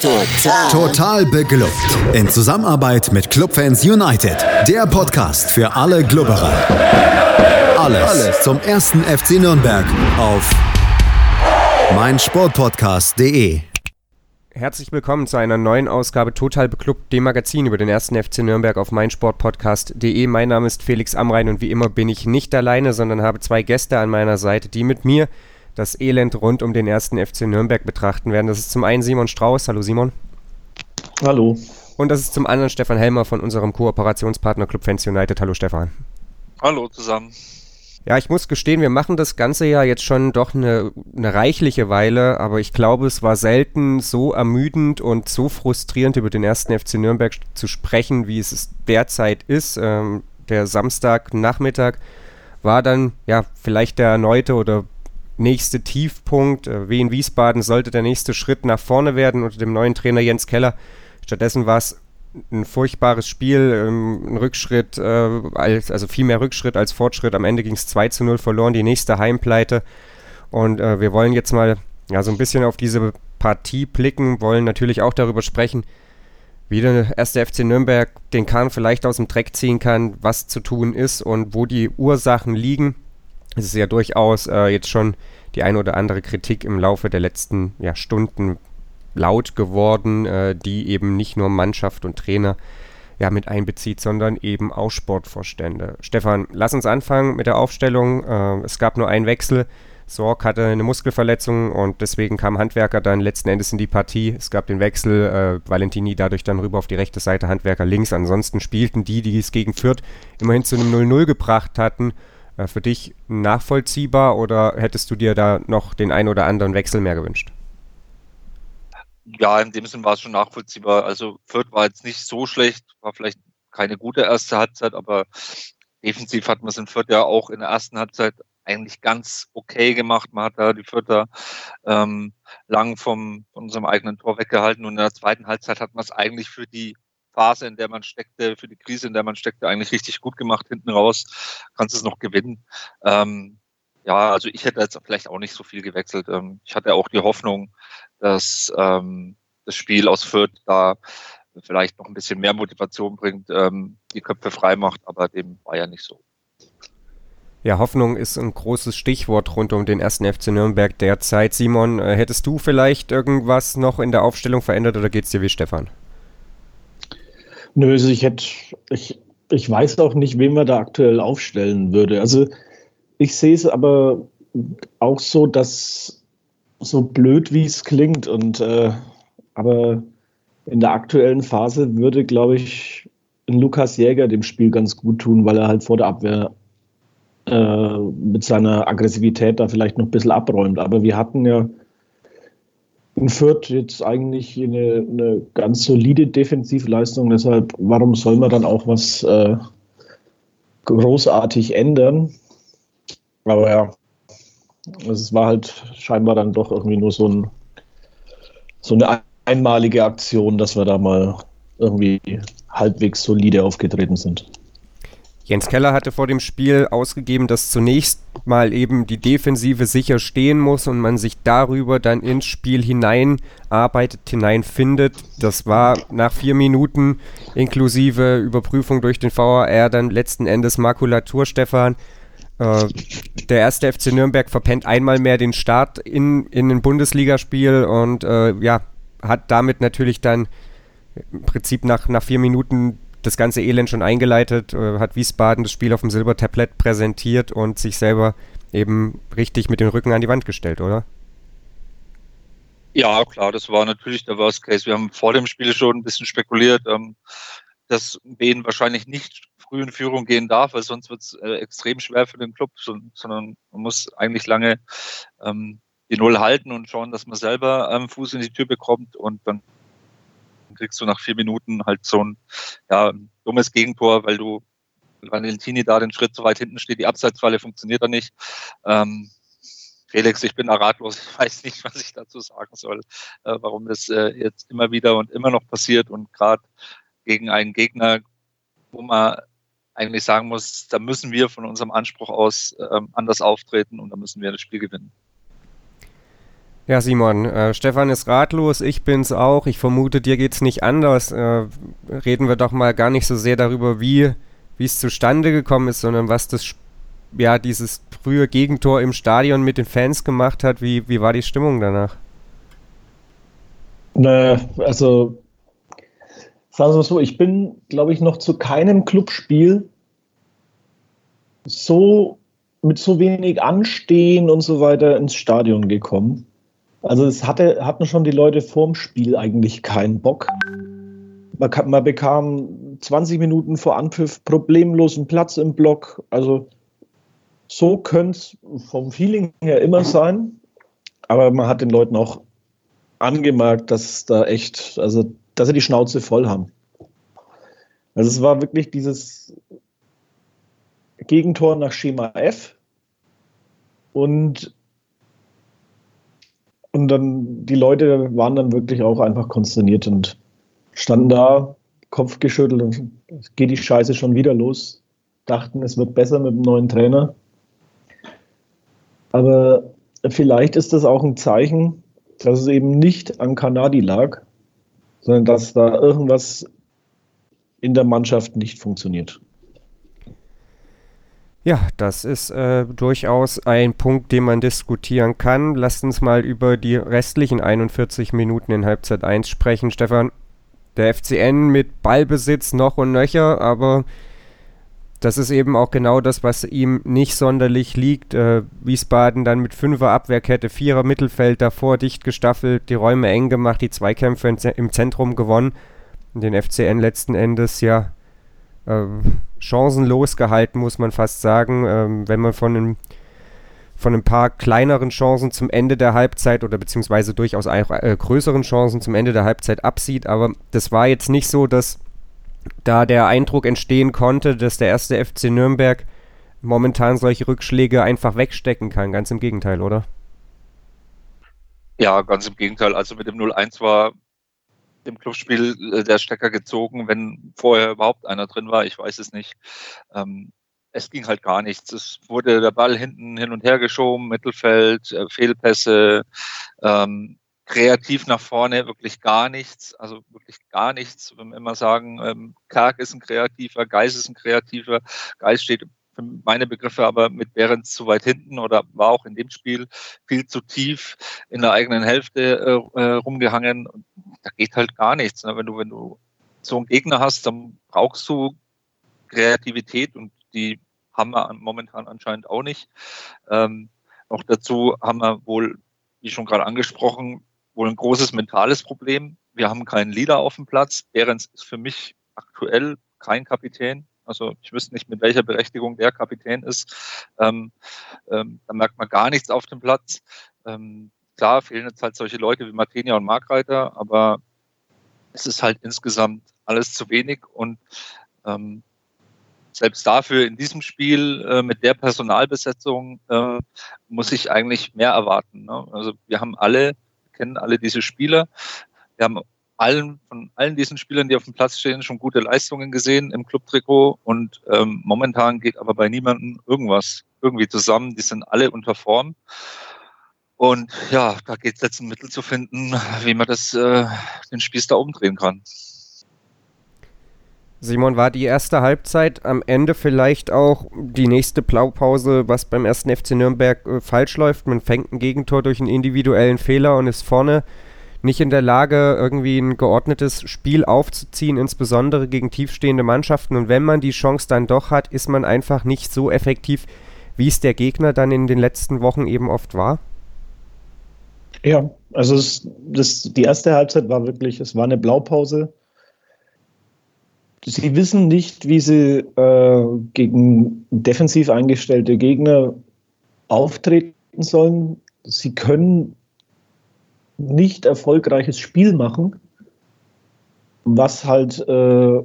Total. Total beglückt. In Zusammenarbeit mit Clubfans United. Der Podcast für alle Glubberer. Alles, Alles zum ersten FC Nürnberg auf meinsportpodcast.de. Herzlich willkommen zu einer neuen Ausgabe Total Beklubbt, dem Magazin über den ersten FC Nürnberg auf meinsportpodcast.de. Mein Name ist Felix Amrein und wie immer bin ich nicht alleine, sondern habe zwei Gäste an meiner Seite, die mit mir das Elend rund um den ersten FC Nürnberg betrachten werden. Das ist zum einen Simon Strauß. Hallo Simon. Hallo. Und das ist zum anderen Stefan Helmer von unserem Kooperationspartner Club Fans United. Hallo Stefan. Hallo zusammen. Ja, ich muss gestehen, wir machen das Ganze ja jetzt schon doch eine, eine, reichliche Weile, aber ich glaube, es war selten so ermüdend und so frustrierend über den ersten FC Nürnberg zu sprechen, wie es derzeit ist. Ähm, der Samstagnachmittag war dann ja vielleicht der erneute oder nächste Tiefpunkt. Äh, Wien Wiesbaden sollte der nächste Schritt nach vorne werden unter dem neuen Trainer Jens Keller. Stattdessen war es ein furchtbares Spiel, ähm, ein Rückschritt, äh, als, also viel mehr Rückschritt als Fortschritt. Am Ende ging es 2 zu 0 verloren, die nächste Heimpleite. Und äh, wir wollen jetzt mal ja, so ein bisschen auf diese Partie blicken, wollen natürlich auch darüber sprechen, wie der erste FC Nürnberg den Kahn vielleicht aus dem Dreck ziehen kann, was zu tun ist und wo die Ursachen liegen es ist ja durchaus äh, jetzt schon die eine oder andere Kritik im Laufe der letzten ja, Stunden laut geworden, äh, die eben nicht nur Mannschaft und Trainer ja, mit einbezieht, sondern eben auch Sportvorstände. Stefan, lass uns anfangen mit der Aufstellung. Äh, es gab nur einen Wechsel. Sorg hatte eine Muskelverletzung und deswegen kam Handwerker dann letzten Endes in die Partie. Es gab den Wechsel, äh, Valentini dadurch dann rüber auf die rechte Seite, Handwerker links. Ansonsten spielten die, die es gegen Fürth immerhin zu einem 0-0 gebracht hatten, für dich nachvollziehbar oder hättest du dir da noch den einen oder anderen Wechsel mehr gewünscht? Ja, in dem Sinn war es schon nachvollziehbar. Also Fürth war jetzt nicht so schlecht, war vielleicht keine gute erste Halbzeit, aber defensiv hat man es in Fürth ja auch in der ersten Halbzeit eigentlich ganz okay gemacht. Man hat da die Fürther ähm, lang vom, von unserem eigenen Tor weggehalten und in der zweiten Halbzeit hat man es eigentlich für die Phase, in der man steckte, für die Krise, in der man steckte, eigentlich richtig gut gemacht. Hinten raus kannst du es noch gewinnen. Ähm, ja, also ich hätte jetzt vielleicht auch nicht so viel gewechselt. Ähm, ich hatte auch die Hoffnung, dass ähm, das Spiel aus Fürth da vielleicht noch ein bisschen mehr Motivation bringt, ähm, die Köpfe frei macht, aber dem war ja nicht so. Ja, Hoffnung ist ein großes Stichwort rund um den ersten FC Nürnberg derzeit. Simon, äh, hättest du vielleicht irgendwas noch in der Aufstellung verändert oder geht es dir wie Stefan? Nö, also ich hätte, ich, ich weiß auch nicht, wen man da aktuell aufstellen würde. Also ich sehe es aber auch so, dass so blöd wie es klingt und äh, aber in der aktuellen Phase würde, glaube ich, Lukas Jäger dem Spiel ganz gut tun, weil er halt vor der Abwehr äh, mit seiner Aggressivität da vielleicht noch ein bisschen abräumt. Aber wir hatten ja in Fürth jetzt eigentlich eine, eine ganz solide Defensivleistung. Deshalb, warum soll man dann auch was äh, großartig ändern? Aber ja, es war halt scheinbar dann doch irgendwie nur so, ein, so eine einmalige Aktion, dass wir da mal irgendwie halbwegs solide aufgetreten sind. Jens Keller hatte vor dem Spiel ausgegeben, dass zunächst mal eben die Defensive sicher stehen muss und man sich darüber dann ins Spiel hineinarbeitet, hineinfindet. Das war nach vier Minuten inklusive Überprüfung durch den VAR dann letzten Endes Makulatur, Stefan. Äh, der erste FC Nürnberg verpennt einmal mehr den Start in, in ein Bundesligaspiel und äh, ja, hat damit natürlich dann im Prinzip nach, nach vier Minuten das ganze Elend schon eingeleitet, äh, hat Wiesbaden das Spiel auf dem Silbertablett präsentiert und sich selber eben richtig mit dem Rücken an die Wand gestellt, oder? Ja, klar, das war natürlich der Worst Case. Wir haben vor dem Spiel schon ein bisschen spekuliert, ähm, dass Wien wahrscheinlich nicht früh in Führung gehen darf, weil sonst wird es äh, extrem schwer für den Club, sondern man muss eigentlich lange ähm, die Null halten und schauen, dass man selber ähm, Fuß in die Tür bekommt und dann kriegst du nach vier Minuten halt so ein ja, dummes Gegentor, weil du Valentini da den Schritt zu weit hinten steht, die Abseitsfalle funktioniert da nicht. Ähm, Felix, ich bin ratlos, ich weiß nicht, was ich dazu sagen soll, äh, warum das äh, jetzt immer wieder und immer noch passiert und gerade gegen einen Gegner, wo man eigentlich sagen muss, da müssen wir von unserem Anspruch aus ähm, anders auftreten und da müssen wir das Spiel gewinnen. Ja, Simon, äh, Stefan ist ratlos, ich bin's auch. Ich vermute, dir geht's nicht anders. Äh, reden wir doch mal gar nicht so sehr darüber, wie es zustande gekommen ist, sondern was das ja dieses frühe Gegentor im Stadion mit den Fans gemacht hat. Wie, wie war die Stimmung danach? Ne, also sagen wir mal so, ich bin, glaube ich, noch zu keinem Clubspiel so mit so wenig Anstehen und so weiter ins Stadion gekommen. Also es hatte, hatten schon die Leute vorm Spiel eigentlich keinen Bock. Man, kann, man bekam 20 Minuten vor Anpfiff problemlos einen Platz im Block. Also so könnte es vom Feeling her immer sein. Aber man hat den Leuten auch angemerkt, dass da echt, also dass sie die Schnauze voll haben. Also es war wirklich dieses Gegentor nach Schema F. Und und dann, die Leute waren dann wirklich auch einfach konsterniert und standen da, Kopf geschüttelt und geht die Scheiße schon wieder los. Dachten, es wird besser mit dem neuen Trainer. Aber vielleicht ist das auch ein Zeichen, dass es eben nicht an Kanadi lag, sondern dass da irgendwas in der Mannschaft nicht funktioniert. Ja, das ist äh, durchaus ein Punkt, den man diskutieren kann. Lasst uns mal über die restlichen 41 Minuten in Halbzeit 1 sprechen. Stefan, der FCN mit Ballbesitz noch und nöcher, aber das ist eben auch genau das, was ihm nicht sonderlich liegt. Äh, Wiesbaden dann mit Fünfer Abwehrkette, Vierer Mittelfeld davor dicht gestaffelt, die Räume eng gemacht, die Zweikämpfe im Zentrum gewonnen. Den FCN letzten Endes ja äh, chancenlos gehalten, muss man fast sagen. Ähm, wenn man von einem von ein paar kleineren Chancen zum Ende der Halbzeit oder beziehungsweise durchaus auch äh, größeren Chancen zum Ende der Halbzeit absieht. Aber das war jetzt nicht so, dass da der Eindruck entstehen konnte, dass der erste FC Nürnberg momentan solche Rückschläge einfach wegstecken kann. Ganz im Gegenteil, oder? Ja, ganz im Gegenteil. Also mit dem 0-1 war im Clubspiel äh, der Stecker gezogen, wenn vorher überhaupt einer drin war. Ich weiß es nicht. Ähm, es ging halt gar nichts. Es wurde der Ball hinten hin und her geschoben, Mittelfeld, äh, Fehlpässe, ähm, kreativ nach vorne, wirklich gar nichts. Also wirklich gar nichts. Wenn wir immer sagen, ähm, Karg ist ein Kreativer, Geis ist ein Kreativer. Geis steht für meine Begriffe aber mit Behrens zu weit hinten oder war auch in dem Spiel viel zu tief in der eigenen Hälfte äh, äh rumgehangen. Da geht halt gar nichts. Ne? Wenn du, wenn du so einen Gegner hast, dann brauchst du Kreativität und die haben wir momentan anscheinend auch nicht. Ähm, noch dazu haben wir wohl, wie schon gerade angesprochen, wohl ein großes mentales Problem. Wir haben keinen Leader auf dem Platz. Behrens ist für mich aktuell kein Kapitän. Also ich wüsste nicht, mit welcher Berechtigung der Kapitän ist. Ähm, ähm, da merkt man gar nichts auf dem Platz. Ähm, klar fehlen jetzt halt solche Leute wie Martinia und Markreiter, aber es ist halt insgesamt alles zu wenig und ähm, selbst dafür in diesem Spiel äh, mit der Personalbesetzung äh, muss ich eigentlich mehr erwarten. Ne? Also wir haben alle, kennen alle diese Spieler. Wir haben allen, von allen diesen Spielern, die auf dem Platz stehen, schon gute Leistungen gesehen im Clubtrikot und ähm, momentan geht aber bei niemandem irgendwas irgendwie zusammen. Die sind alle unter Form. Und ja, da geht es jetzt ein Mittel zu finden, wie man das äh, den Spieß da umdrehen kann. Simon, war die erste Halbzeit am Ende vielleicht auch die nächste Blaupause, was beim ersten FC Nürnberg äh, falsch läuft? Man fängt ein Gegentor durch einen individuellen Fehler und ist vorne nicht in der Lage, irgendwie ein geordnetes Spiel aufzuziehen, insbesondere gegen tiefstehende Mannschaften. Und wenn man die Chance dann doch hat, ist man einfach nicht so effektiv, wie es der Gegner dann in den letzten Wochen eben oft war? Ja, also es, das, die erste Halbzeit war wirklich, es war eine Blaupause. Sie wissen nicht, wie sie äh, gegen defensiv eingestellte Gegner auftreten sollen. Sie können nicht erfolgreiches Spiel machen, was halt, äh,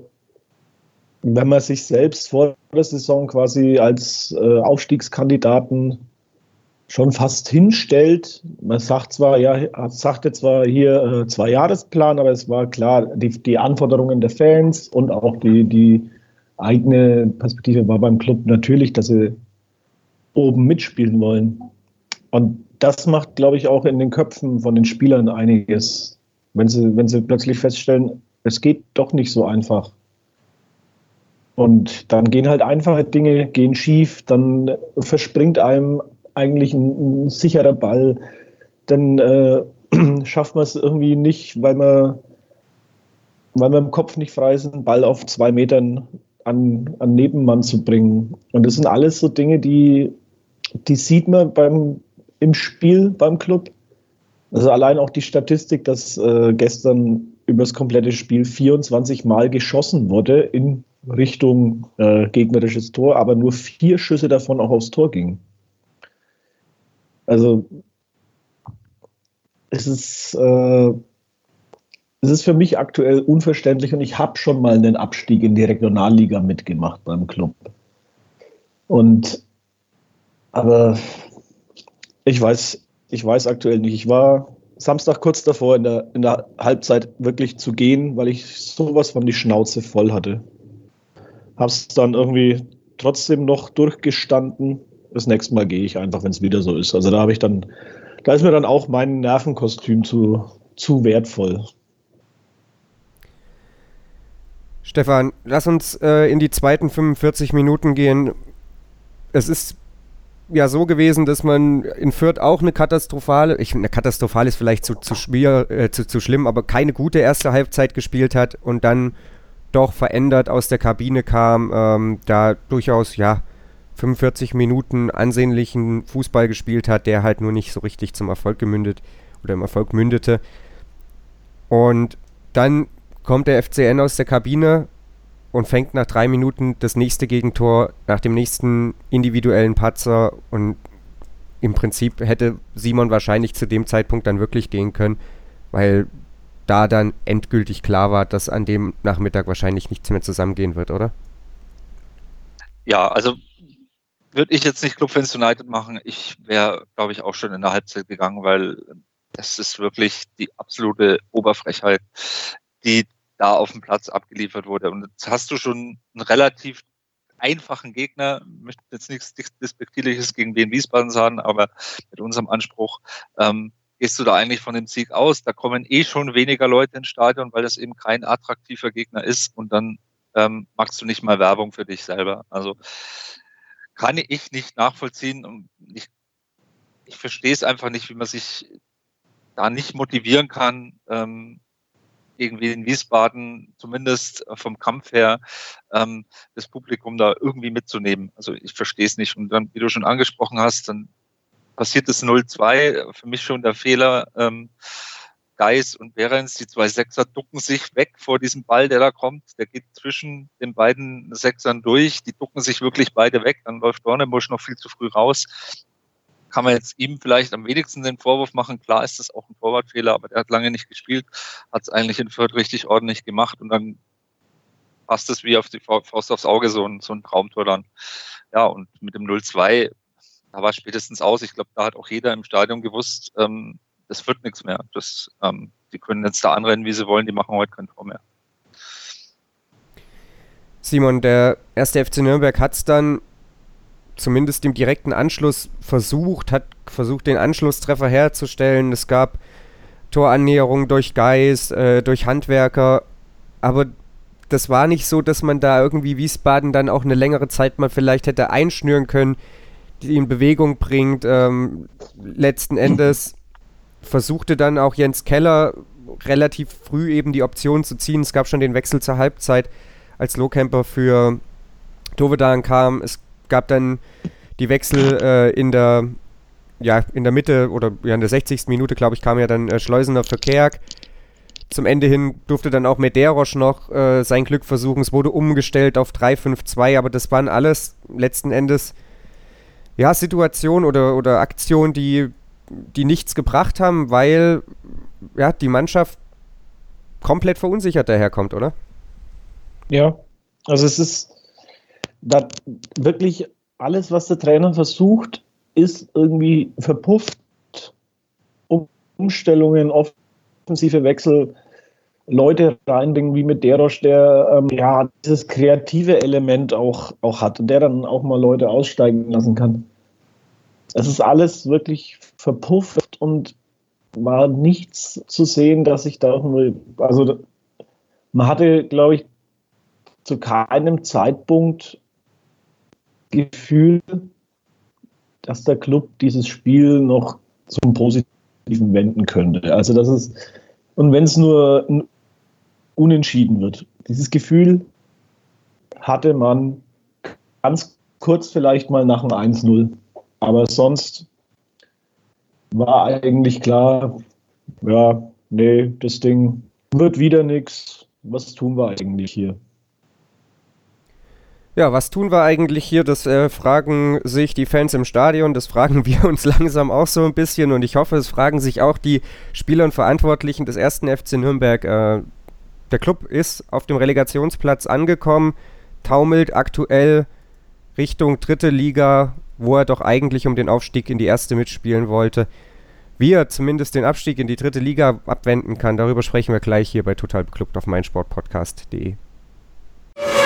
wenn man sich selbst vor der Saison quasi als äh, Aufstiegskandidaten schon fast hinstellt. Man sagt zwar, ja, sagte zwar hier äh, zwei Jahresplan, aber es war klar, die, die Anforderungen der Fans und auch die, die eigene Perspektive war beim Club natürlich, dass sie oben mitspielen wollen. Und das macht, glaube ich, auch in den Köpfen von den Spielern einiges. Wenn sie, wenn sie plötzlich feststellen, es geht doch nicht so einfach. Und dann gehen halt einfache Dinge, gehen schief, dann verspringt einem eigentlich ein, ein sicherer Ball. Dann äh, schafft man es irgendwie nicht, weil man, weil man im Kopf nicht frei ist, einen Ball auf zwei Metern an, an Nebenmann zu bringen. Und das sind alles so Dinge, die, die sieht man beim, im Spiel beim Club. Also allein auch die Statistik, dass äh, gestern über das komplette Spiel 24 Mal geschossen wurde in Richtung äh, gegnerisches Tor, aber nur vier Schüsse davon auch aufs Tor gingen. Also es ist, äh, es ist für mich aktuell unverständlich und ich habe schon mal einen Abstieg in die Regionalliga mitgemacht beim Club. Und aber ich weiß, ich weiß aktuell nicht. Ich war Samstag kurz davor in der, in der Halbzeit wirklich zu gehen, weil ich sowas von die Schnauze voll hatte. Hab's dann irgendwie trotzdem noch durchgestanden. Das nächste Mal gehe ich einfach, wenn es wieder so ist. Also da habe ich dann, da ist mir dann auch mein Nervenkostüm zu, zu wertvoll. Stefan, lass uns äh, in die zweiten 45 Minuten gehen. Es ist ja so gewesen, dass man in Fürth auch eine katastrophale, ich eine katastrophale ist vielleicht zu, zu, schwer, äh, zu, zu schlimm, aber keine gute erste Halbzeit gespielt hat und dann doch verändert aus der Kabine kam, ähm, da durchaus ja 45 Minuten ansehnlichen Fußball gespielt hat, der halt nur nicht so richtig zum Erfolg gemündet oder im Erfolg mündete. Und dann kommt der FCN aus der Kabine und fängt nach drei Minuten das nächste Gegentor nach dem nächsten individuellen Patzer und im Prinzip hätte Simon wahrscheinlich zu dem Zeitpunkt dann wirklich gehen können, weil da dann endgültig klar war, dass an dem Nachmittag wahrscheinlich nichts mehr zusammengehen wird, oder? Ja, also würde ich jetzt nicht Club Fans United machen. Ich wäre, glaube ich, auch schon in der Halbzeit gegangen, weil das ist wirklich die absolute Oberfrechheit, die da auf dem Platz abgeliefert wurde. Und jetzt hast du schon einen relativ einfachen Gegner, ich möchte jetzt nichts Despektierliches gegen den Wiesbaden sagen, aber mit unserem Anspruch ähm, gehst du da eigentlich von dem Sieg aus. Da kommen eh schon weniger Leute ins Stadion, weil das eben kein attraktiver Gegner ist und dann ähm, machst du nicht mal Werbung für dich selber. Also kann ich nicht nachvollziehen und ich, ich verstehe es einfach nicht, wie man sich da nicht motivieren kann, ähm, irgendwie in Wiesbaden zumindest vom Kampf her ähm, das Publikum da irgendwie mitzunehmen. Also ich verstehe es nicht. Und dann, wie du schon angesprochen hast, dann passiert es 0-2. Für mich schon der Fehler. Ähm, Geis und Behrens, die zwei Sechser, ducken sich weg vor diesem Ball, der da kommt. Der geht zwischen den beiden Sechsern durch. Die ducken sich wirklich beide weg. Dann läuft Dornebusch noch viel zu früh raus kann man jetzt ihm vielleicht am wenigsten den Vorwurf machen. Klar ist das auch ein Torwartfehler, aber der hat lange nicht gespielt, hat es eigentlich in Fürth richtig ordentlich gemacht und dann passt es wie auf die Faust aufs Auge, so ein, so ein Traumtor dann. Ja, und mit dem 0-2, da war spätestens aus. Ich glaube, da hat auch jeder im Stadion gewusst, ähm, das wird nichts mehr. Das, ähm, die können jetzt da anrennen, wie sie wollen, die machen heute kein Tor mehr. Simon, der erste FC Nürnberg hat es dann zumindest im direkten Anschluss versucht, hat versucht, den Anschlusstreffer herzustellen. Es gab Torannäherungen durch Geist, äh, durch Handwerker, aber das war nicht so, dass man da irgendwie Wiesbaden dann auch eine längere Zeit mal vielleicht hätte einschnüren können, die in Bewegung bringt. Ähm, letzten Endes versuchte dann auch Jens Keller relativ früh eben die Option zu ziehen. Es gab schon den Wechsel zur Halbzeit, als Lohkemper für Tovedan kam. Es gab dann die Wechsel äh, in der ja, in der Mitte oder ja, in der 60. Minute, glaube ich, kam ja dann äh, Schleusener für Kerk. Zum Ende hin durfte dann auch Medeiros noch äh, sein Glück versuchen. Es wurde umgestellt auf 3-5-2, aber das waren alles letzten Endes ja, Situationen oder, oder Aktionen, die, die nichts gebracht haben, weil ja, die Mannschaft komplett verunsichert daherkommt, oder? Ja, also es ist, da wirklich alles, was der Trainer versucht, ist irgendwie verpufft. Umstellungen, offensive Wechsel, Leute reinbringen, wie mit Derosch, der ähm, ja dieses kreative Element auch, auch hat und der dann auch mal Leute aussteigen lassen kann. es ist alles wirklich verpufft und war nichts zu sehen, dass ich da nur, also man hatte, glaube ich, zu keinem Zeitpunkt Gefühl, dass der Club dieses Spiel noch zum Positiven wenden könnte. Also das ist, und wenn es nur unentschieden wird, dieses Gefühl hatte man ganz kurz vielleicht mal nach einem 1-0. Aber sonst war eigentlich klar, ja, nee, das Ding wird wieder nichts. Was tun wir eigentlich hier? Ja, was tun wir eigentlich hier? Das äh, fragen sich die Fans im Stadion, das fragen wir uns langsam auch so ein bisschen und ich hoffe, es fragen sich auch die Spieler und Verantwortlichen des ersten FC Nürnberg. Äh, der Club ist auf dem Relegationsplatz angekommen, taumelt aktuell Richtung dritte Liga, wo er doch eigentlich um den Aufstieg in die erste mitspielen wollte. Wie er zumindest den Abstieg in die dritte Liga abwenden kann, darüber sprechen wir gleich hier bei Total Beklubbt auf meinsportpodcast.de.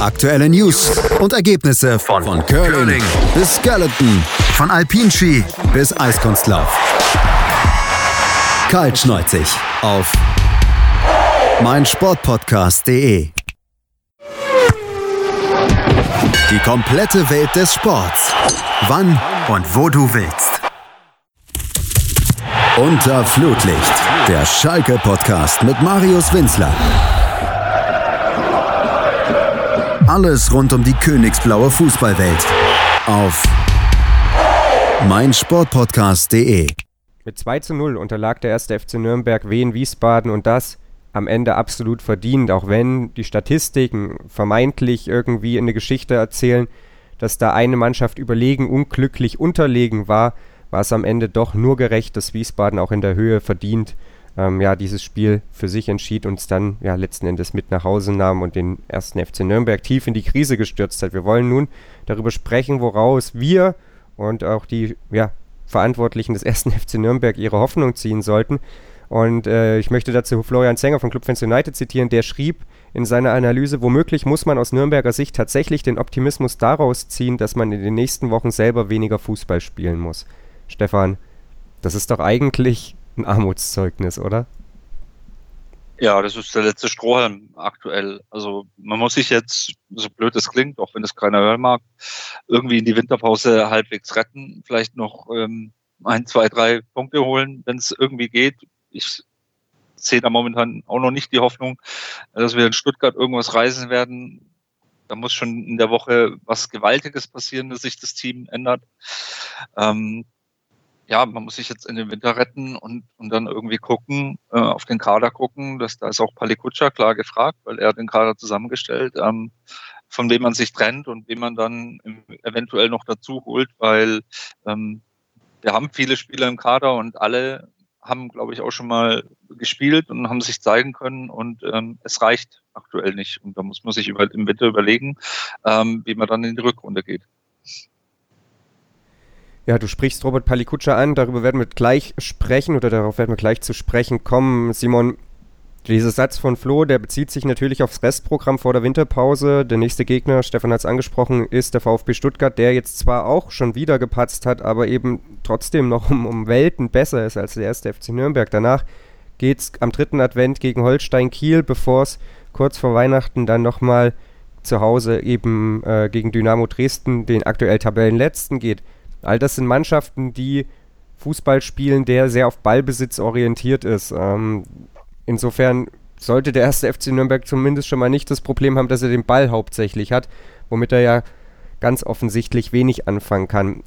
Aktuelle News und Ergebnisse von, von Curling bis Skeleton, von Alpinski bis Eiskunstlauf. Kaltschneuzig auf meinsportpodcast.de. Die komplette Welt des Sports. Wann und wo du willst. Unter Flutlicht, der Schalke-Podcast mit Marius Winzler. Alles rund um die königsblaue Fußballwelt auf meinsportpodcast.de. Mit 2 zu 0 unterlag der erste FC Nürnberg Wien Wiesbaden und das am Ende absolut verdient, auch wenn die Statistiken vermeintlich irgendwie eine Geschichte erzählen, dass da eine Mannschaft überlegen, unglücklich unterlegen war, war es am Ende doch nur gerecht, dass Wiesbaden auch in der Höhe verdient ähm, ja, dieses Spiel für sich entschied und es dann ja letzten Endes mit nach Hause nahm und den ersten FC Nürnberg tief in die Krise gestürzt hat. Wir wollen nun darüber sprechen, woraus wir und auch die ja, Verantwortlichen des ersten FC Nürnberg ihre Hoffnung ziehen sollten. Und äh, ich möchte dazu Florian Zenger von Club Fans United zitieren, der schrieb in seiner Analyse, womöglich muss man aus Nürnberger Sicht tatsächlich den Optimismus daraus ziehen, dass man in den nächsten Wochen selber weniger Fußball spielen muss. Stefan, das ist doch eigentlich ein Armutszeugnis, oder? Ja, das ist der letzte Strohhalm aktuell. Also man muss sich jetzt, so blöd es klingt, auch wenn es keiner hören mag, irgendwie in die Winterpause halbwegs retten, vielleicht noch ähm, ein, zwei, drei Punkte holen, wenn es irgendwie geht. Ich sehe da momentan auch noch nicht die Hoffnung, dass wir in Stuttgart irgendwas reisen werden. Da muss schon in der Woche was Gewaltiges passieren, dass sich das Team ändert. Ähm, ja, man muss sich jetzt in den Winter retten und, und dann irgendwie gucken, äh, auf den Kader gucken. dass da ist auch Palikutscha klar gefragt, weil er hat den Kader zusammengestellt, ähm, von wem man sich trennt und wem man dann eventuell noch dazu holt, weil ähm, wir haben viele Spieler im Kader und alle haben, glaube ich, auch schon mal gespielt und haben sich zeigen können und ähm, es reicht aktuell nicht. Und da muss man sich über, im Winter überlegen, ähm, wie man dann in die Rückrunde geht. Ja, du sprichst Robert Palikutscher an, darüber werden wir gleich sprechen oder darauf werden wir gleich zu sprechen kommen. Simon, dieser Satz von Flo, der bezieht sich natürlich aufs Restprogramm vor der Winterpause. Der nächste Gegner, Stefan hat es angesprochen, ist der VfB Stuttgart, der jetzt zwar auch schon wieder gepatzt hat, aber eben trotzdem noch um, um Welten besser ist als der erste FC Nürnberg. Danach geht es am dritten Advent gegen Holstein Kiel, bevor es kurz vor Weihnachten dann nochmal zu Hause eben äh, gegen Dynamo Dresden, den aktuell Tabellenletzten, geht. All das sind Mannschaften, die Fußball spielen, der sehr auf Ballbesitz orientiert ist. Ähm, insofern sollte der erste FC Nürnberg zumindest schon mal nicht das Problem haben, dass er den Ball hauptsächlich hat, womit er ja ganz offensichtlich wenig anfangen kann.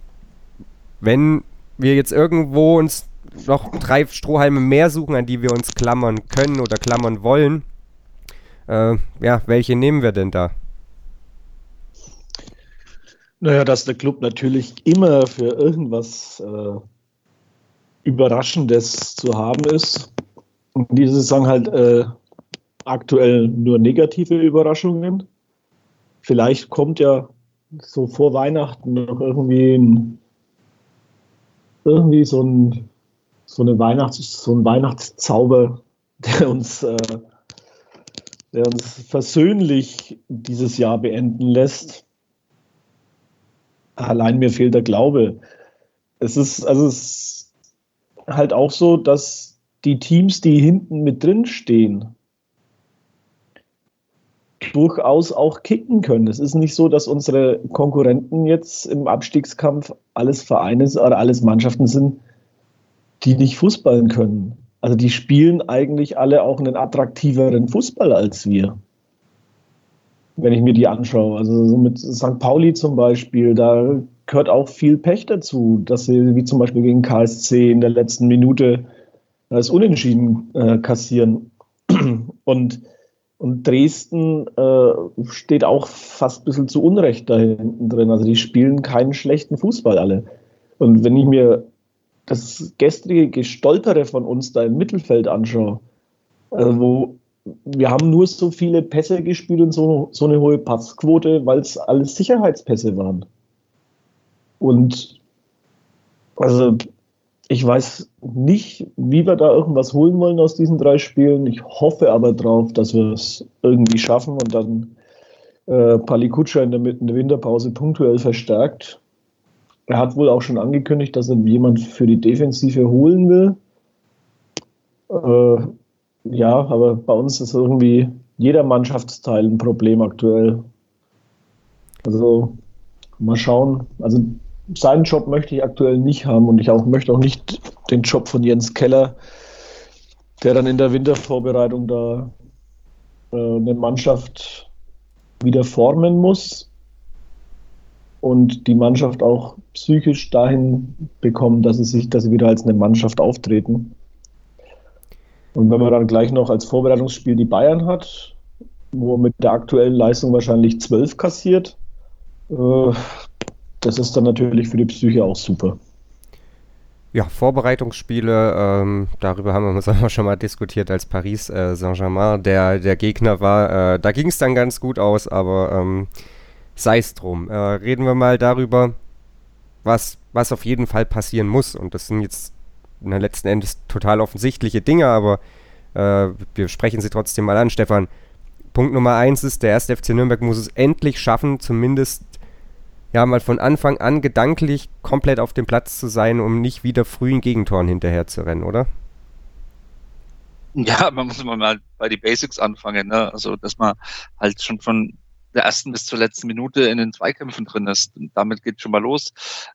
Wenn wir jetzt irgendwo uns noch drei Strohhalme mehr suchen, an die wir uns klammern können oder klammern wollen, äh, ja, welche nehmen wir denn da? Naja, dass der Club natürlich immer für irgendwas äh, Überraschendes zu haben ist. diese Saison halt äh, aktuell nur negative Überraschungen. Vielleicht kommt ja so vor Weihnachten noch irgendwie ein, irgendwie so ein so eine Weihnachts so ein Weihnachtszauber, der uns äh, der uns versöhnlich dieses Jahr beenden lässt. Allein mir fehlt der Glaube. Es ist also es ist halt auch so, dass die Teams, die hinten mit drin stehen, durchaus auch kicken können. Es ist nicht so, dass unsere Konkurrenten jetzt im Abstiegskampf alles Vereine oder alles Mannschaften sind, die nicht Fußballen können. Also die spielen eigentlich alle auch einen attraktiveren Fußball als wir. Wenn ich mir die anschaue. Also so mit St. Pauli zum Beispiel, da gehört auch viel Pech dazu, dass sie wie zum Beispiel gegen KSC in der letzten Minute das Unentschieden äh, kassieren. Und, und Dresden äh, steht auch fast ein bisschen zu Unrecht da hinten drin. Also die spielen keinen schlechten Fußball alle. Und wenn ich mir das gestrige Gestolpere von uns da im Mittelfeld anschaue, also wo wir haben nur so viele Pässe gespielt und so, so eine hohe Passquote, weil es alles Sicherheitspässe waren. Und also ich weiß nicht, wie wir da irgendwas holen wollen aus diesen drei Spielen. Ich hoffe aber drauf, dass wir es irgendwie schaffen und dann äh, Palikutscha in der, in der Winterpause punktuell verstärkt er hat wohl auch schon angekündigt, dass er jemand für die Defensive holen will. Äh, ja, aber bei uns ist irgendwie jeder Mannschaftsteil ein Problem aktuell. Also mal schauen. Also seinen Job möchte ich aktuell nicht haben und ich auch, möchte auch nicht den Job von Jens Keller, der dann in der Wintervorbereitung da äh, eine Mannschaft wieder formen muss und die Mannschaft auch psychisch dahin bekommen, dass sie sich, dass sie wieder als eine Mannschaft auftreten. Und wenn man dann gleich noch als Vorbereitungsspiel die Bayern hat, wo mit der aktuellen Leistung wahrscheinlich zwölf kassiert, äh, das ist dann natürlich für die Psyche auch super. Ja, Vorbereitungsspiele, ähm, darüber haben wir uns schon mal diskutiert, als Paris äh, Saint-Germain der, der Gegner war. Äh, da ging es dann ganz gut aus, aber ähm, sei es drum. Äh, reden wir mal darüber, was, was auf jeden Fall passieren muss. Und das sind jetzt der letzten Endes total offensichtliche Dinge, aber äh, wir sprechen sie trotzdem mal an. Stefan, Punkt Nummer eins ist, der erste FC Nürnberg muss es endlich schaffen, zumindest ja mal von Anfang an gedanklich komplett auf dem Platz zu sein, um nicht wieder frühen Gegentoren hinterher zu rennen, oder? Ja, man muss mal bei die Basics anfangen, ne? Also, dass man halt schon von der ersten bis zur letzten Minute in den Zweikämpfen drin ist. Und damit geht schon mal los.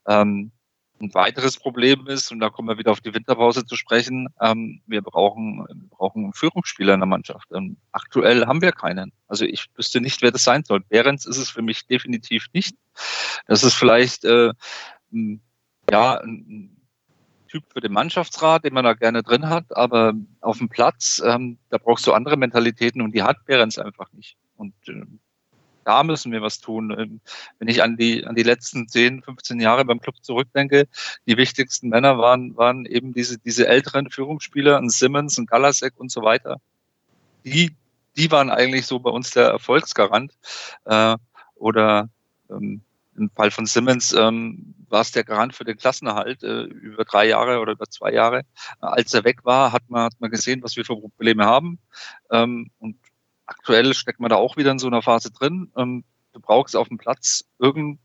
Ähm, ein weiteres Problem ist, und da kommen wir wieder auf die Winterpause zu sprechen, ähm, wir, brauchen, wir brauchen einen Führungsspieler in der Mannschaft. Ähm, aktuell haben wir keinen. Also ich wüsste nicht, wer das sein soll. Behrens ist es für mich definitiv nicht. Das ist vielleicht äh, ja, ein Typ für den Mannschaftsrat, den man da gerne drin hat, aber auf dem Platz, ähm, da brauchst du andere Mentalitäten und die hat Behrens einfach nicht. Und äh, da müssen wir was tun. Ähm, wenn ich an die, an die letzten 10, 15 Jahre beim Club zurückdenke, die wichtigsten Männer waren, waren eben diese, diese älteren Führungsspieler, ein Simmons, ein Galasek und so weiter. Die, die waren eigentlich so bei uns der Erfolgsgarant. Äh, oder ähm, im Fall von Simmons ähm, war es der Garant für den Klassenerhalt äh, über drei Jahre oder über zwei Jahre. Als er weg war, hat man, hat man gesehen, was wir für Probleme haben. Ähm, und aktuell steckt man da auch wieder in so einer Phase drin. Ähm, du brauchst auf dem Platz irgend,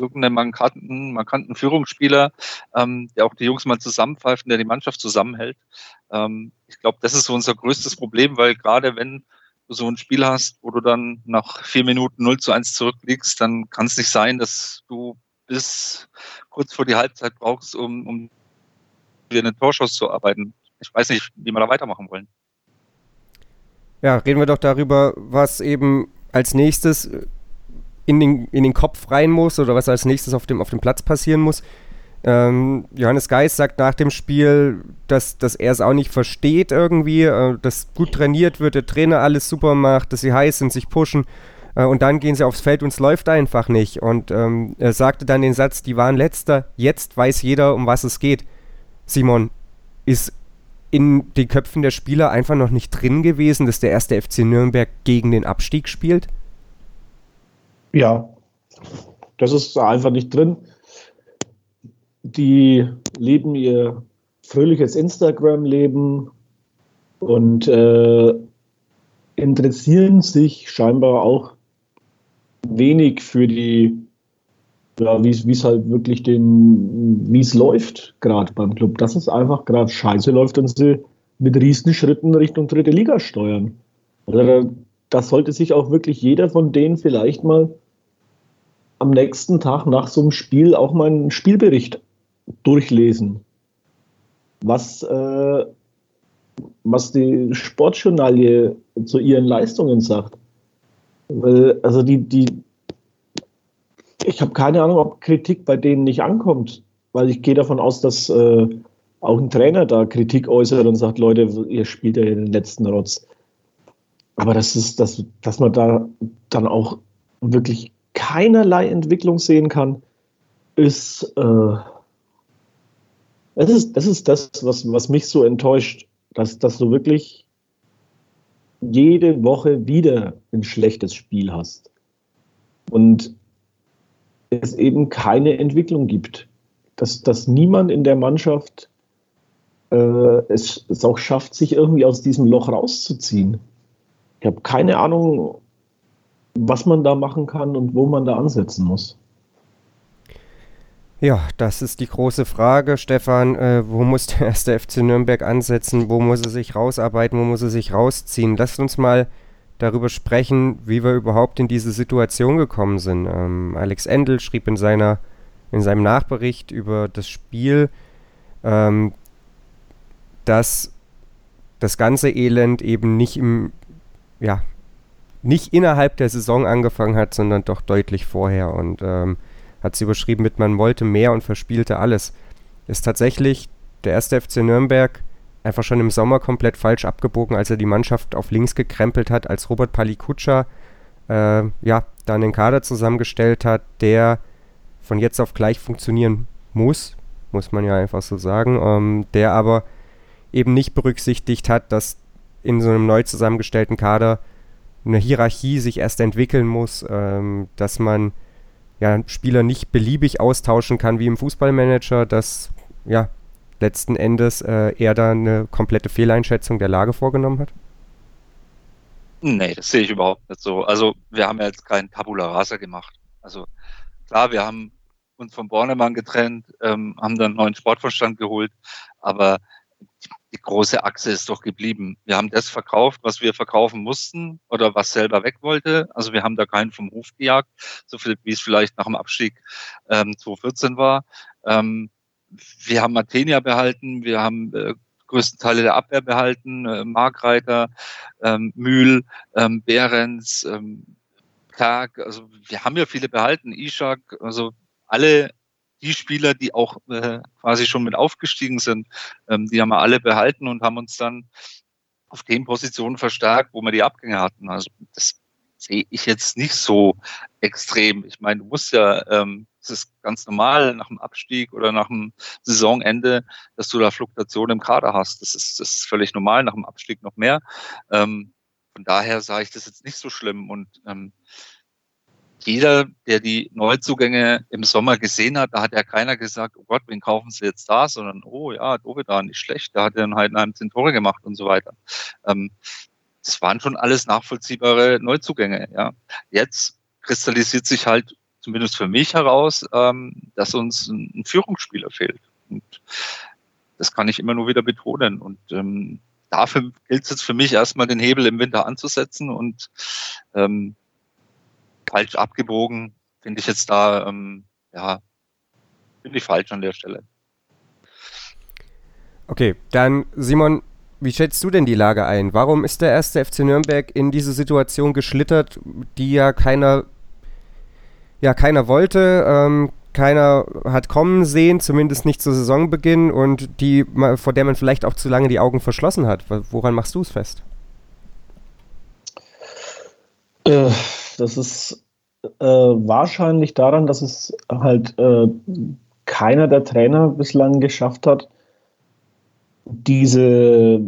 irgendeinen markanten, markanten Führungsspieler, ähm, der auch die Jungs mal zusammenpfeift und der die Mannschaft zusammenhält. Ähm, ich glaube, das ist so unser größtes Problem, weil gerade wenn du so ein Spiel hast, wo du dann nach vier Minuten 0 zu 1 zurückliegst, dann kann es nicht sein, dass du bis kurz vor die Halbzeit brauchst, um, um wieder eine Torschuss zu arbeiten. Ich weiß nicht, wie wir da weitermachen wollen. Ja, reden wir doch darüber, was eben als nächstes in den, in den Kopf rein muss oder was als nächstes auf dem, auf dem Platz passieren muss. Ähm, Johannes Geis sagt nach dem Spiel, dass, dass er es auch nicht versteht irgendwie, äh, dass gut trainiert wird, der Trainer alles super macht, dass sie heiß sind, sich pushen äh, und dann gehen sie aufs Feld und es läuft einfach nicht. Und ähm, er sagte dann den Satz, die waren letzter, jetzt weiß jeder, um was es geht. Simon, ist in den Köpfen der Spieler einfach noch nicht drin gewesen, dass der erste FC Nürnberg gegen den Abstieg spielt? Ja, das ist einfach nicht drin. Die leben ihr fröhliches Instagram-Leben und äh, interessieren sich scheinbar auch wenig für die, ja, wie es halt wirklich den, wie es läuft gerade beim Club. Dass es einfach gerade scheiße läuft und sie mit Riesenschritten Richtung dritte Liga steuern. Also da sollte sich auch wirklich jeder von denen vielleicht mal am nächsten Tag nach so einem Spiel auch mal einen Spielbericht durchlesen. Was, äh, was die Sportjournalie zu ihren Leistungen sagt. Weil, also die, die, ich habe keine Ahnung, ob Kritik bei denen nicht ankommt, weil ich gehe davon aus, dass äh, auch ein Trainer da Kritik äußert und sagt, Leute, ihr spielt ja den letzten Rotz. Aber das ist, dass, dass man da dann auch wirklich keinerlei Entwicklung sehen kann, ist, äh, das ist, das ist das, was, was mich so enttäuscht, dass, dass du wirklich jede Woche wieder ein schlechtes Spiel hast. Und es eben keine Entwicklung gibt. Dass, dass niemand in der Mannschaft äh, es, es auch schafft, sich irgendwie aus diesem Loch rauszuziehen. Ich habe keine Ahnung, was man da machen kann und wo man da ansetzen muss. Ja, das ist die große Frage, Stefan. Äh, wo muss der erste FC Nürnberg ansetzen? Wo muss er sich rausarbeiten? Wo muss er sich rausziehen? Lasst uns mal darüber sprechen, wie wir überhaupt in diese Situation gekommen sind. Ähm, Alex Endel schrieb in, seiner, in seinem Nachbericht über das Spiel, ähm, dass das ganze Elend eben nicht im, ja, nicht innerhalb der Saison angefangen hat, sondern doch deutlich vorher. Und ähm, hat sie überschrieben mit Man wollte mehr und verspielte alles. Ist tatsächlich der erste FC Nürnberg einfach schon im Sommer komplett falsch abgebogen, als er die Mannschaft auf links gekrempelt hat, als Robert Palikutscha äh, ja, dann den Kader zusammengestellt hat, der von jetzt auf gleich funktionieren muss, muss man ja einfach so sagen, ähm, der aber eben nicht berücksichtigt hat, dass in so einem neu zusammengestellten Kader eine Hierarchie sich erst entwickeln muss, ähm, dass man ja, Spieler nicht beliebig austauschen kann wie im Fußballmanager, dass ja letzten Endes äh, er da eine komplette Fehleinschätzung der Lage vorgenommen hat? Nee, das sehe ich überhaupt nicht so. Also wir haben ja jetzt keinen Tabula Rasa gemacht. Also klar, wir haben uns von Bornemann getrennt, ähm, haben dann einen neuen Sportverstand geholt, aber die große Achse ist doch geblieben. Wir haben das verkauft, was wir verkaufen mussten oder was selber weg wollte. Also wir haben da keinen vom Hof gejagt, so viel wie es vielleicht nach dem Abstieg ähm, 2014 war. Ähm, wir haben Matenia behalten, wir haben äh, größten Teile der Abwehr behalten, äh, Markreiter, ähm, Mühl, ähm, Behrens, ähm, Tag, also wir haben ja viele behalten, Ishak, also alle die Spieler, die auch äh, quasi schon mit aufgestiegen sind, ähm, die haben wir alle behalten und haben uns dann auf den Positionen verstärkt, wo wir die Abgänge hatten. Also das sehe ich jetzt nicht so extrem. Ich meine, du musst ja, ähm, es ist ganz normal nach dem Abstieg oder nach dem Saisonende, dass du da Fluktuation im Kader hast. Das ist, das ist völlig normal, nach dem Abstieg noch mehr. Ähm, von daher sage ich das jetzt nicht so schlimm. Und ähm, jeder, der die Neuzugänge im Sommer gesehen hat, da hat ja keiner gesagt, oh Gott, wen kaufen sie jetzt da, sondern, oh ja, Dovedan, nicht schlecht, da hat er in Heidenheim zehn Tore gemacht und so weiter. Ähm, das waren schon alles nachvollziehbare Neuzugänge, ja. Jetzt kristallisiert sich halt zumindest für mich heraus, ähm, dass uns ein Führungsspieler fehlt. Und das kann ich immer nur wieder betonen. Und ähm, dafür gilt es jetzt für mich erstmal den Hebel im Winter anzusetzen und ähm, falsch abgebogen, finde ich jetzt da, ähm, ja, finde ich falsch an der Stelle. Okay, dann Simon, wie schätzt du denn die Lage ein? Warum ist der erste FC Nürnberg in diese Situation geschlittert, die ja keiner, ja keiner wollte, ähm, keiner hat kommen sehen, zumindest nicht zu Saisonbeginn und die, vor der man vielleicht auch zu lange die Augen verschlossen hat. Woran machst du es fest? Äh, das ist äh, wahrscheinlich daran, dass es halt äh, keiner der Trainer bislang geschafft hat, diese,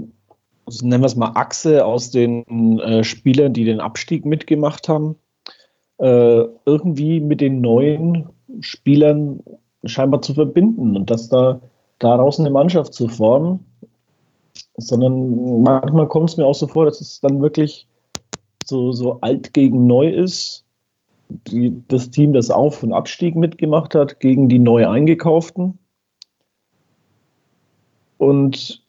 nennen wir es mal, Achse aus den äh, Spielern, die den Abstieg mitgemacht haben, äh, irgendwie mit den neuen Spielern scheinbar zu verbinden und dass da daraus eine Mannschaft zu formen, sondern manchmal kommt es mir auch so vor, dass es dann wirklich so, so alt gegen neu ist. Die, das Team, das Auf- und Abstieg mitgemacht hat, gegen die neu eingekauften. Und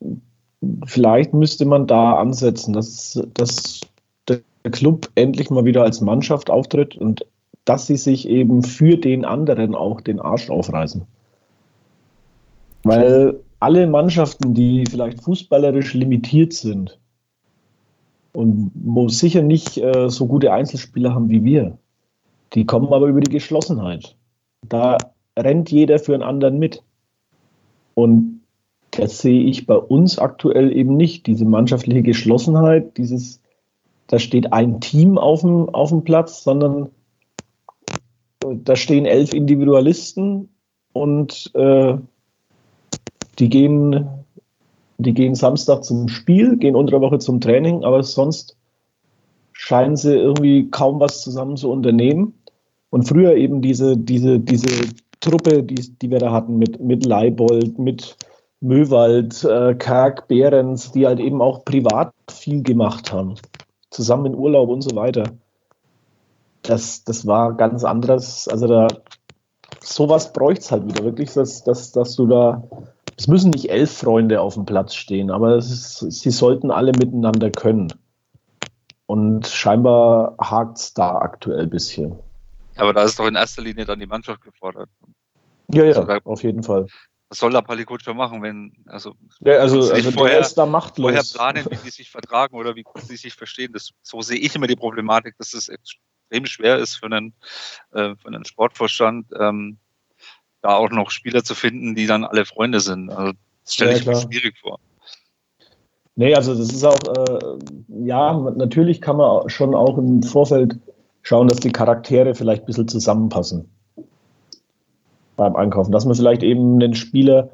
vielleicht müsste man da ansetzen, dass, dass der Club endlich mal wieder als Mannschaft auftritt und dass sie sich eben für den anderen auch den Arsch aufreißen. Weil alle Mannschaften, die vielleicht fußballerisch limitiert sind und wo sicher nicht äh, so gute Einzelspieler haben wie wir, die kommen aber über die Geschlossenheit. Da rennt jeder für einen anderen mit. Und das sehe ich bei uns aktuell eben nicht. Diese mannschaftliche Geschlossenheit, dieses, da steht ein Team auf dem, auf dem Platz, sondern da stehen elf Individualisten und äh, die gehen, die gehen Samstag zum Spiel, gehen unter der Woche zum Training, aber sonst scheinen sie irgendwie kaum was zusammen zu unternehmen. Und früher eben diese, diese, diese Truppe, die, die wir da hatten mit, mit Leibold, mit Möwald, äh, Kerk, Behrens, die halt eben auch privat viel gemacht haben, zusammen in Urlaub und so weiter. Das, das war ganz anderes. Also da sowas bräuchte es halt wieder, wirklich, dass, dass, dass du da es müssen nicht elf Freunde auf dem Platz stehen, aber ist, sie sollten alle miteinander können. Und scheinbar hakt es da aktuell ein bisschen. Aber da ist doch in erster Linie dann die Mannschaft gefordert. Ja, ja, also auf jeden Fall. Was soll der Palikutscher machen, wenn, also, ja, also, also vorher, ist da machtlos. vorher planen, wie die sich vertragen oder wie gut sie sich verstehen. Das, so sehe ich immer die Problematik, dass es extrem schwer ist für einen, äh, für einen Sportvorstand, ähm, da auch noch Spieler zu finden, die dann alle Freunde sind. Also das stelle ja, ich mir schwierig vor. Nee, also das ist auch, äh, ja, natürlich kann man schon auch im Vorfeld schauen, dass die Charaktere vielleicht ein bisschen zusammenpassen beim Einkaufen. Dass man vielleicht eben einen Spieler,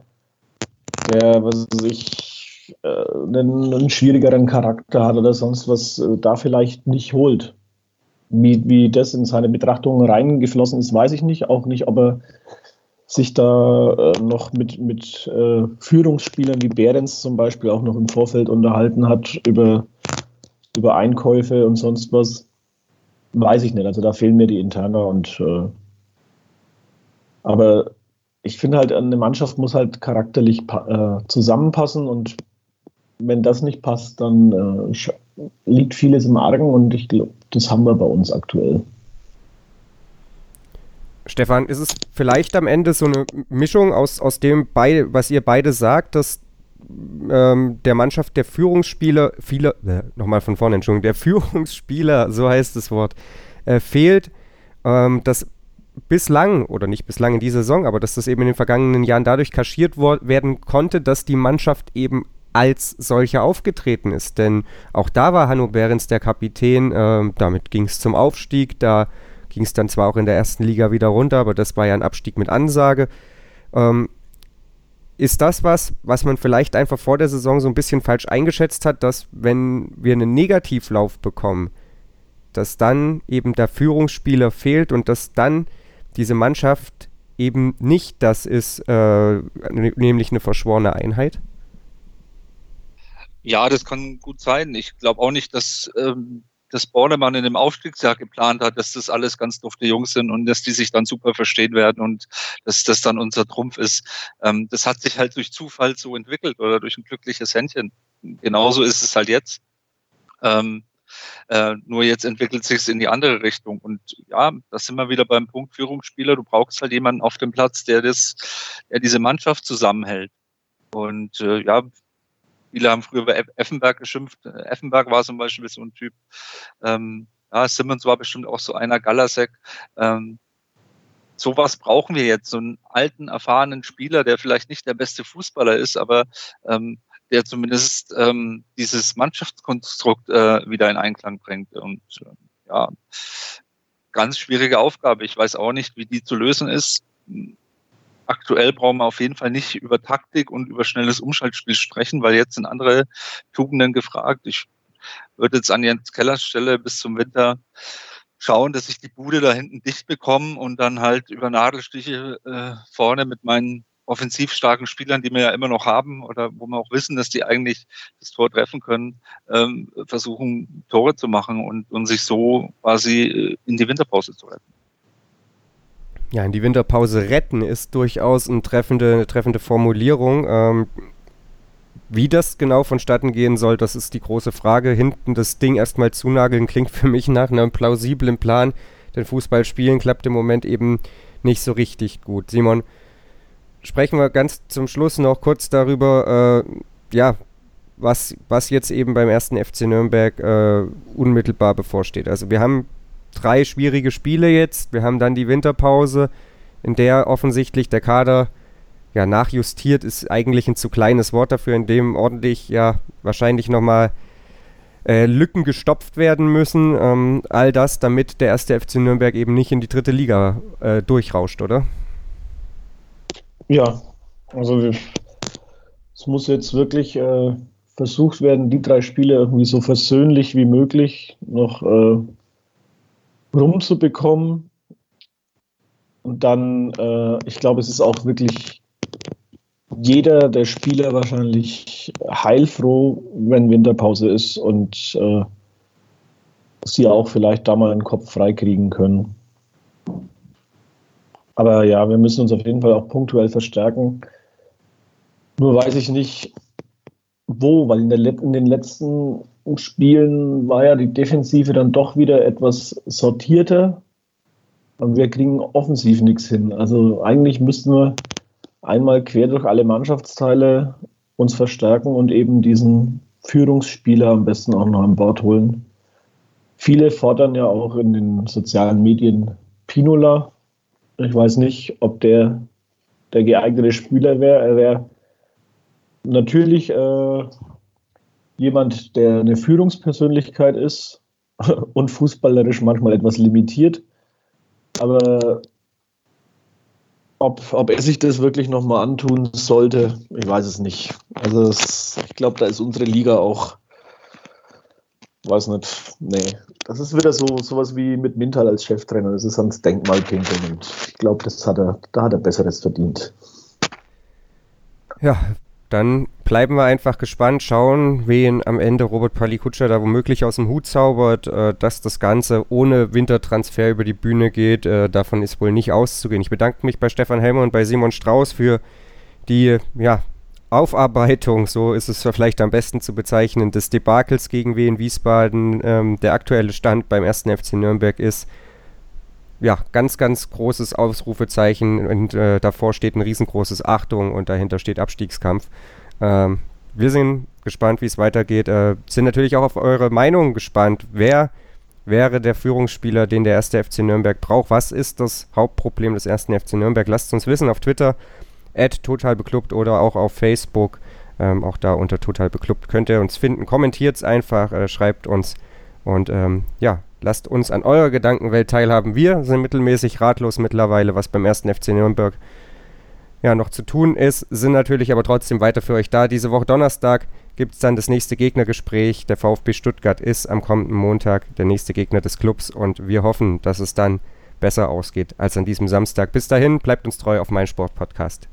der, was weiß ich, äh, einen, einen, schwierigeren Charakter hat oder sonst was, äh, da vielleicht nicht holt. Wie, wie das in seine Betrachtung reingeflossen ist, weiß ich nicht. Auch nicht, ob er sich da äh, noch mit, mit äh, Führungsspielern wie Behrens zum Beispiel auch noch im Vorfeld unterhalten hat über, über Einkäufe und sonst was, weiß ich nicht. Also da fehlen mir die Interner und äh, aber ich finde halt, eine Mannschaft muss halt charakterlich äh, zusammenpassen und wenn das nicht passt, dann äh, liegt vieles im Argen und ich glaube, das haben wir bei uns aktuell. Stefan, ist es vielleicht am Ende so eine Mischung aus, aus dem, bei, was ihr beide sagt, dass ähm, der Mannschaft der Führungsspieler, viele, äh, nochmal von vorne, Entschuldigung, der Führungsspieler, so heißt das Wort, äh, fehlt, ähm, dass bislang, oder nicht bislang in dieser Saison, aber dass das eben in den vergangenen Jahren dadurch kaschiert werden konnte, dass die Mannschaft eben als solche aufgetreten ist. Denn auch da war Hanno Behrens der Kapitän, äh, damit ging es zum Aufstieg, da ging es dann zwar auch in der ersten Liga wieder runter, aber das war ja ein Abstieg mit Ansage. Ähm, ist das was, was man vielleicht einfach vor der Saison so ein bisschen falsch eingeschätzt hat, dass wenn wir einen Negativlauf bekommen, dass dann eben der Führungsspieler fehlt und dass dann diese Mannschaft eben nicht das ist, äh, nämlich eine verschworene Einheit? Ja, das kann gut sein. Ich glaube auch nicht, dass ähm, das Bornemann in dem Aufstiegsjahr geplant hat, dass das alles ganz dufte Jungs sind und dass die sich dann super verstehen werden und dass das dann unser Trumpf ist. Ähm, das hat sich halt durch Zufall so entwickelt oder durch ein glückliches Händchen. Genauso ist es halt jetzt. Ähm, äh, nur jetzt entwickelt sich es in die andere Richtung. Und ja, da sind wir wieder beim Punkt Führungsspieler. Du brauchst halt jemanden auf dem Platz, der das, der diese Mannschaft zusammenhält. Und äh, ja, Viele haben früher über Effenberg geschimpft. Effenberg war zum Beispiel so ein Typ. Ähm, ja, Simmons war bestimmt auch so einer, Galasek. Ähm, sowas brauchen wir jetzt, so einen alten, erfahrenen Spieler, der vielleicht nicht der beste Fußballer ist, aber ähm, der zumindest ähm, dieses Mannschaftskonstrukt äh, wieder in Einklang bringt. Und äh, ja, ganz schwierige Aufgabe. Ich weiß auch nicht, wie die zu lösen ist. aktuell brauchen wir auf jeden Fall nicht über Taktik und über schnelles Umschaltspiel sprechen, weil jetzt sind andere Tugenden gefragt. Ich würde jetzt an Jens Kellers Stelle bis zum Winter schauen, dass ich die Bude da hinten dicht bekomme und dann halt über Nadelstiche äh, vorne mit meinen offensiv starken Spielern, die wir ja immer noch haben oder wo wir auch wissen, dass die eigentlich das Tor treffen können, ähm, versuchen Tore zu machen und, und sich so quasi äh, in die Winterpause zu retten. Ja, in die Winterpause retten ist durchaus eine treffende, eine treffende Formulierung. Ähm, wie das genau vonstatten gehen soll, das ist die große Frage. Hinten das Ding erstmal zunageln klingt für mich nach einem plausiblen Plan. Denn Fußball spielen klappt im Moment eben nicht so richtig gut. Simon, sprechen wir ganz zum Schluss noch kurz darüber, äh, ja, was, was jetzt eben beim ersten FC Nürnberg äh, unmittelbar bevorsteht. Also wir haben drei schwierige Spiele jetzt, wir haben dann die Winterpause, in der offensichtlich der Kader ja, nachjustiert ist eigentlich ein zu kleines Wort dafür, in dem ordentlich ja wahrscheinlich nochmal äh, Lücken gestopft werden müssen. Ähm, all das, damit der erste FC Nürnberg eben nicht in die dritte Liga äh, durchrauscht, oder? Ja, also es muss jetzt wirklich äh, versucht werden, die drei Spiele irgendwie so versöhnlich wie möglich noch äh, rumzubekommen. Und dann, äh, ich glaube, es ist auch wirklich jeder der Spieler wahrscheinlich heilfroh, wenn Winterpause ist und äh, sie auch vielleicht da mal einen Kopf freikriegen können. Aber ja, wir müssen uns auf jeden Fall auch punktuell verstärken. Nur weiß ich nicht, wo, weil in, in den letzten Spielen war ja die Defensive dann doch wieder etwas sortierter. Und wir kriegen offensiv nichts hin. Also eigentlich müssten wir einmal quer durch alle Mannschaftsteile uns verstärken und eben diesen Führungsspieler am besten auch noch an Bord holen. Viele fordern ja auch in den sozialen Medien Pinola. Ich weiß nicht, ob der der geeignete Spieler wäre. Er wäre natürlich äh, jemand, der eine Führungspersönlichkeit ist und fußballerisch manchmal etwas limitiert. Aber ob, ob er sich das wirklich nochmal antun sollte, ich weiß es nicht. Also es, ich glaube, da ist unsere Liga auch, weiß nicht, nee. Das ist wieder so sowas wie mit Mintal als Cheftrainer. Das ist ans Denkmal pinkeln und ich glaube, das hat er, da hat er Besseres verdient. Ja, dann bleiben wir einfach gespannt, schauen, wen am Ende Robert Palikutscher da womöglich aus dem Hut zaubert, äh, dass das Ganze ohne Wintertransfer über die Bühne geht. Äh, davon ist wohl nicht auszugehen. Ich bedanke mich bei Stefan Helmer und bei Simon Strauß für die ja, Aufarbeitung, so ist es vielleicht am besten zu bezeichnen, des Debakels gegen Wien Wiesbaden. Ähm, der aktuelle Stand beim ersten FC Nürnberg ist, ja, ganz, ganz großes Ausrufezeichen und äh, davor steht ein riesengroßes Achtung und dahinter steht Abstiegskampf. Ähm, wir sind gespannt, wie es weitergeht. Äh, sind natürlich auch auf eure Meinung gespannt. Wer wäre der Führungsspieler, den der erste FC Nürnberg braucht? Was ist das Hauptproblem des ersten FC Nürnberg? Lasst uns wissen auf Twitter, at totalbeklubbt oder auch auf Facebook. Ähm, auch da unter totalbeklubbt könnt ihr uns finden. Kommentiert es einfach, äh, schreibt uns und ähm, ja, Lasst uns an eurer Gedankenwelt teilhaben. Wir sind mittelmäßig ratlos mittlerweile, was beim ersten FC Nürnberg ja, noch zu tun ist, sind natürlich aber trotzdem weiter für euch da. Diese Woche Donnerstag gibt es dann das nächste Gegnergespräch. Der VfB Stuttgart ist am kommenden Montag der nächste Gegner des Clubs und wir hoffen, dass es dann besser ausgeht als an diesem Samstag. Bis dahin, bleibt uns treu auf meinsportpodcast.de.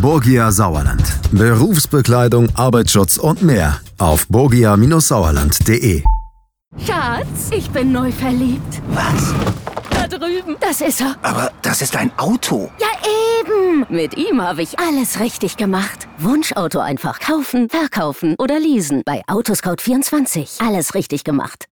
Borgia Sauerland. Berufsbekleidung, Arbeitsschutz und mehr auf borgia-sauerland.de. Schatz, ich bin neu verliebt. Was? Da drüben. Das ist er. Aber das ist ein Auto. Ja, eben. Mit ihm habe ich alles richtig gemacht. Wunschauto einfach kaufen, verkaufen oder leasen. Bei Autoscout24. Alles richtig gemacht.